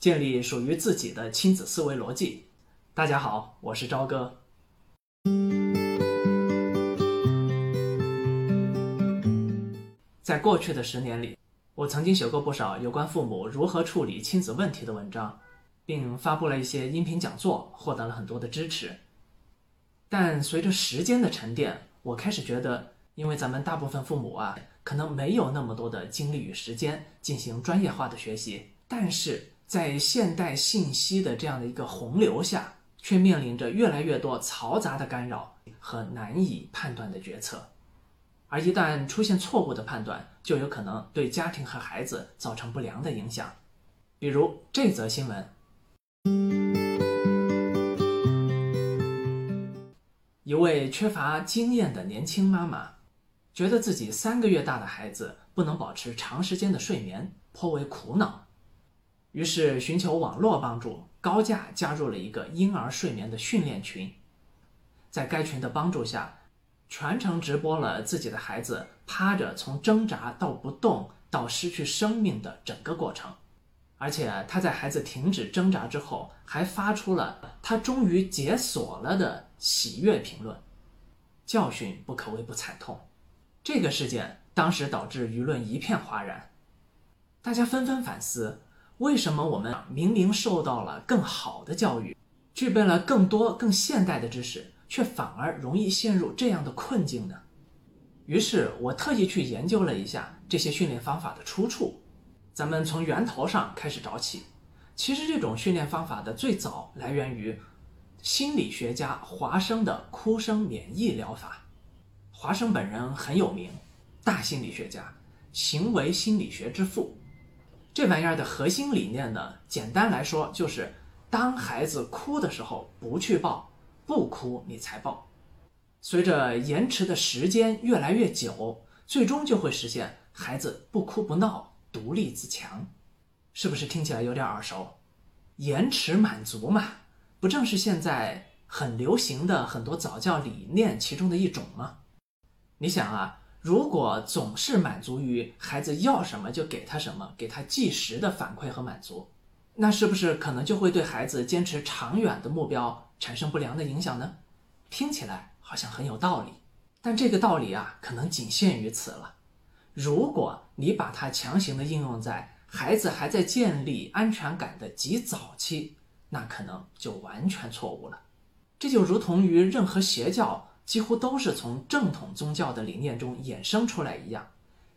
建立属于自己的亲子思维逻辑。大家好，我是朝哥。在过去的十年里，我曾经写过不少有关父母如何处理亲子问题的文章，并发布了一些音频讲座，获得了很多的支持。但随着时间的沉淀，我开始觉得，因为咱们大部分父母啊，可能没有那么多的精力与时间进行专业化的学习，但是在现代信息的这样的一个洪流下，却面临着越来越多嘈杂的干扰和难以判断的决策。而一旦出现错误的判断，就有可能对家庭和孩子造成不良的影响。比如这则新闻：一位缺乏经验的年轻妈妈，觉得自己三个月大的孩子不能保持长时间的睡眠，颇为苦恼，于是寻求网络帮助，高价加入了一个婴儿睡眠的训练群。在该群的帮助下，全程直播了自己的孩子趴着从挣扎到不动到失去生命的整个过程，而且他在孩子停止挣扎之后，还发出了他终于解锁了的喜悦评论。教训不可谓不惨痛，这个事件当时导致舆论一片哗然，大家纷纷反思：为什么我们明明受到了更好的教育，具备了更多更现代的知识？却反而容易陷入这样的困境呢？于是我特意去研究了一下这些训练方法的出处。咱们从源头上开始找起。其实这种训练方法的最早来源于心理学家华生的哭声免疫疗法。华生本人很有名，大心理学家，行为心理学之父。这玩意儿的核心理念呢，简单来说就是：当孩子哭的时候，不去抱。不哭你才抱，随着延迟的时间越来越久，最终就会实现孩子不哭不闹，独立自强，是不是听起来有点耳熟？延迟满足嘛，不正是现在很流行的很多早教理念其中的一种吗？你想啊，如果总是满足于孩子要什么就给他什么，给他即时的反馈和满足，那是不是可能就会对孩子坚持长远的目标？产生不良的影响呢？听起来好像很有道理，但这个道理啊，可能仅限于此了。如果你把它强行的应用在孩子还在建立安全感的极早期，那可能就完全错误了。这就如同于任何邪教几乎都是从正统宗教的理念中衍生出来一样。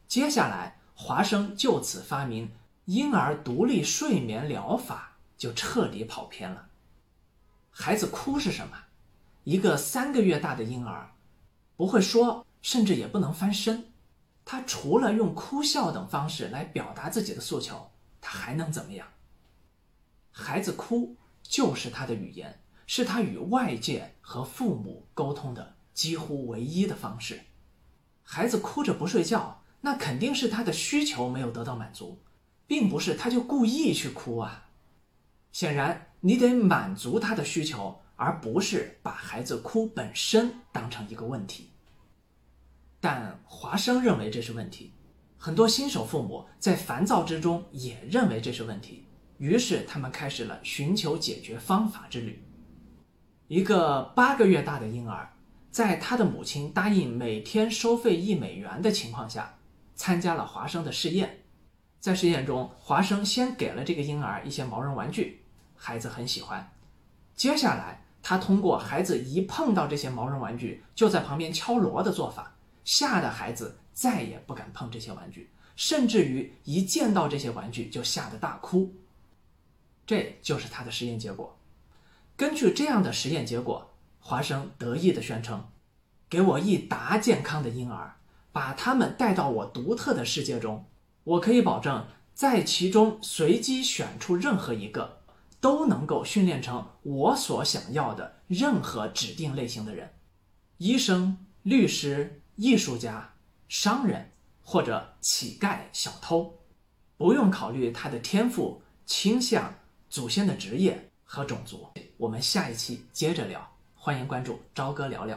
接下来，华生就此发明婴儿独立睡眠疗法，就彻底跑偏了。孩子哭是什么？一个三个月大的婴儿，不会说，甚至也不能翻身。他除了用哭笑等方式来表达自己的诉求，他还能怎么样？孩子哭就是他的语言，是他与外界和父母沟通的几乎唯一的方式。孩子哭着不睡觉，那肯定是他的需求没有得到满足，并不是他就故意去哭啊。显然。你得满足他的需求，而不是把孩子哭本身当成一个问题。但华生认为这是问题，很多新手父母在烦躁之中也认为这是问题，于是他们开始了寻求解决方法之旅。一个八个月大的婴儿，在他的母亲答应每天收费一美元的情况下，参加了华生的试验。在试验中，华生先给了这个婴儿一些毛绒玩具。孩子很喜欢。接下来，他通过孩子一碰到这些毛绒玩具就在旁边敲锣的做法，吓得孩子再也不敢碰这些玩具，甚至于一见到这些玩具就吓得大哭。这就是他的实验结果。根据这样的实验结果，华生得意地宣称：“给我一打健康的婴儿，把他们带到我独特的世界中，我可以保证在其中随机选出任何一个。”都能够训练成我所想要的任何指定类型的人，医生、律师、艺术家、商人或者乞丐、小偷，不用考虑他的天赋、倾向、祖先的职业和种族。我们下一期接着聊，欢迎关注朝哥聊聊。